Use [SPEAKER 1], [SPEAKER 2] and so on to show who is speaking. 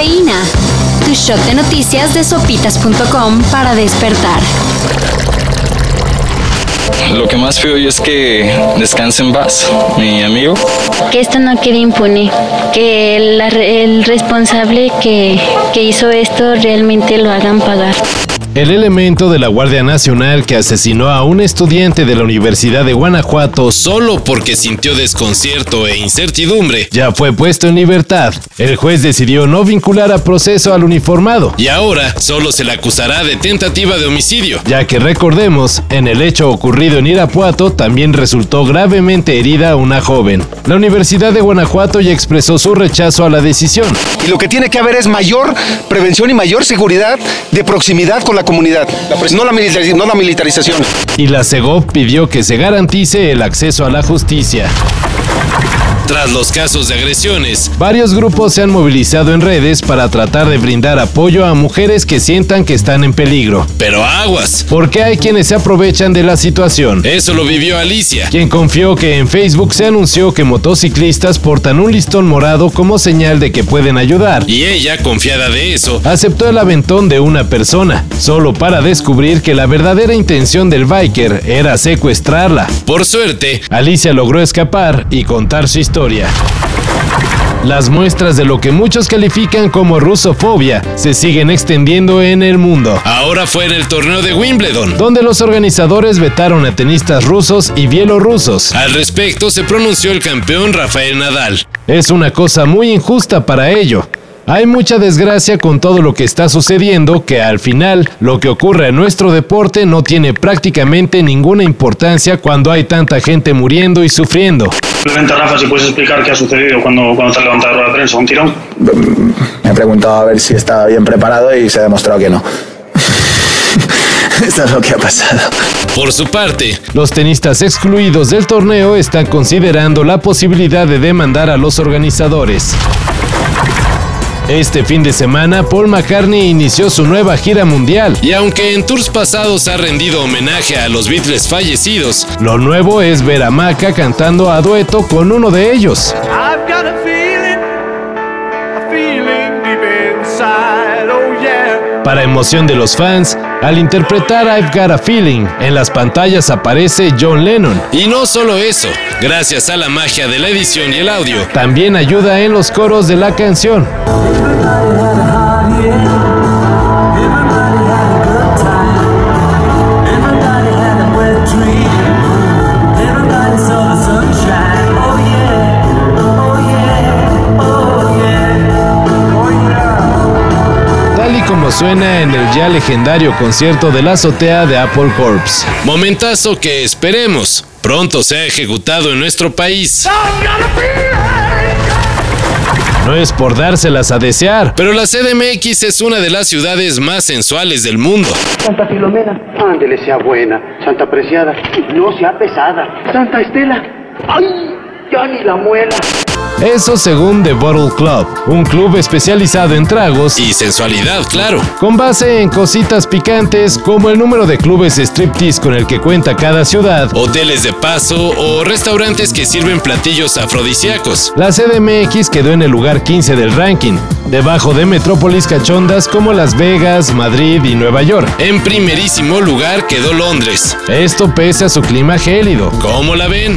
[SPEAKER 1] Cafeína. Tu shot de noticias de sopitas.com para despertar.
[SPEAKER 2] Lo que más feo es que descanse en paz, mi amigo.
[SPEAKER 3] Que esto no quede impune, que el, el responsable que, que hizo esto realmente lo hagan pagar.
[SPEAKER 4] El elemento de la Guardia Nacional que asesinó a un estudiante de la Universidad de Guanajuato solo porque sintió desconcierto e incertidumbre ya fue puesto en libertad. El juez decidió no vincular a proceso al uniformado y ahora solo se le acusará de tentativa de homicidio, ya que recordemos, en el hecho ocurrido en Irapuato también resultó gravemente herida una joven. La Universidad de Guanajuato ya expresó su rechazo a la decisión.
[SPEAKER 5] Y lo que tiene que haber es mayor prevención y mayor seguridad de proximidad con la comunidad, no, la no la militarización.
[SPEAKER 4] Y la CEGOP pidió que se garantice el acceso a la justicia. Tras los casos de agresiones, varios grupos se han movilizado en redes para tratar de brindar apoyo a mujeres que sientan que están en peligro. Pero aguas, porque hay quienes se aprovechan de la situación. Eso lo vivió Alicia, quien confió que en Facebook se anunció que motociclistas portan un listón morado como señal de que pueden ayudar. Y ella, confiada de eso, aceptó el aventón de una persona, solo para descubrir que la verdadera intención del biker era secuestrarla. Por suerte, Alicia logró escapar y contar su historia las muestras de lo que muchos califican como rusofobia se siguen extendiendo en el mundo. Ahora fue en el torneo de Wimbledon, donde los organizadores vetaron a tenistas rusos y bielorrusos. Al respecto se pronunció el campeón Rafael Nadal. Es una cosa muy injusta para ello, hay mucha desgracia con todo lo que está sucediendo que al final lo que ocurre en nuestro deporte no tiene prácticamente ninguna importancia cuando hay tanta gente muriendo y sufriendo.
[SPEAKER 6] Simplemente, Rafa, si puedes explicar qué ha sucedido cuando, cuando te has levantado la prensa, un tirón.
[SPEAKER 7] Me he preguntado a ver si estaba bien preparado y se ha demostrado que no. Esto es lo que ha pasado.
[SPEAKER 4] Por su parte, los tenistas excluidos del torneo están considerando la posibilidad de demandar a los organizadores. Este fin de semana, Paul McCartney inició su nueva gira mundial y aunque en tours pasados ha rendido homenaje a los Beatles fallecidos, lo nuevo es ver a Maca cantando a dueto con uno de ellos. Para emoción de los fans, al interpretar I've Got a Feeling, en las pantallas aparece John Lennon. Y no solo eso, gracias a la magia de la edición y el audio, también ayuda en los coros de la canción. Como suena en el ya legendario concierto de la azotea de Apple Corps. Momentazo que esperemos pronto sea ejecutado en nuestro país. No es por dárselas a desear, pero la CDMX es una de las ciudades más sensuales del mundo.
[SPEAKER 8] Santa Filomena, ándele sea buena. Santa Preciada, no sea pesada. Santa Estela, ay, ya ni la muela.
[SPEAKER 4] Eso según The Bottle Club, un club especializado en tragos y sensualidad, claro, con base en cositas picantes como el número de clubes striptease con el que cuenta cada ciudad, hoteles de paso o restaurantes que sirven platillos afrodisíacos. La CDMX quedó en el lugar 15 del ranking, debajo de metrópolis cachondas como Las Vegas, Madrid y Nueva York. En primerísimo lugar quedó Londres. Esto pese a su clima gélido. ¿Cómo la ven?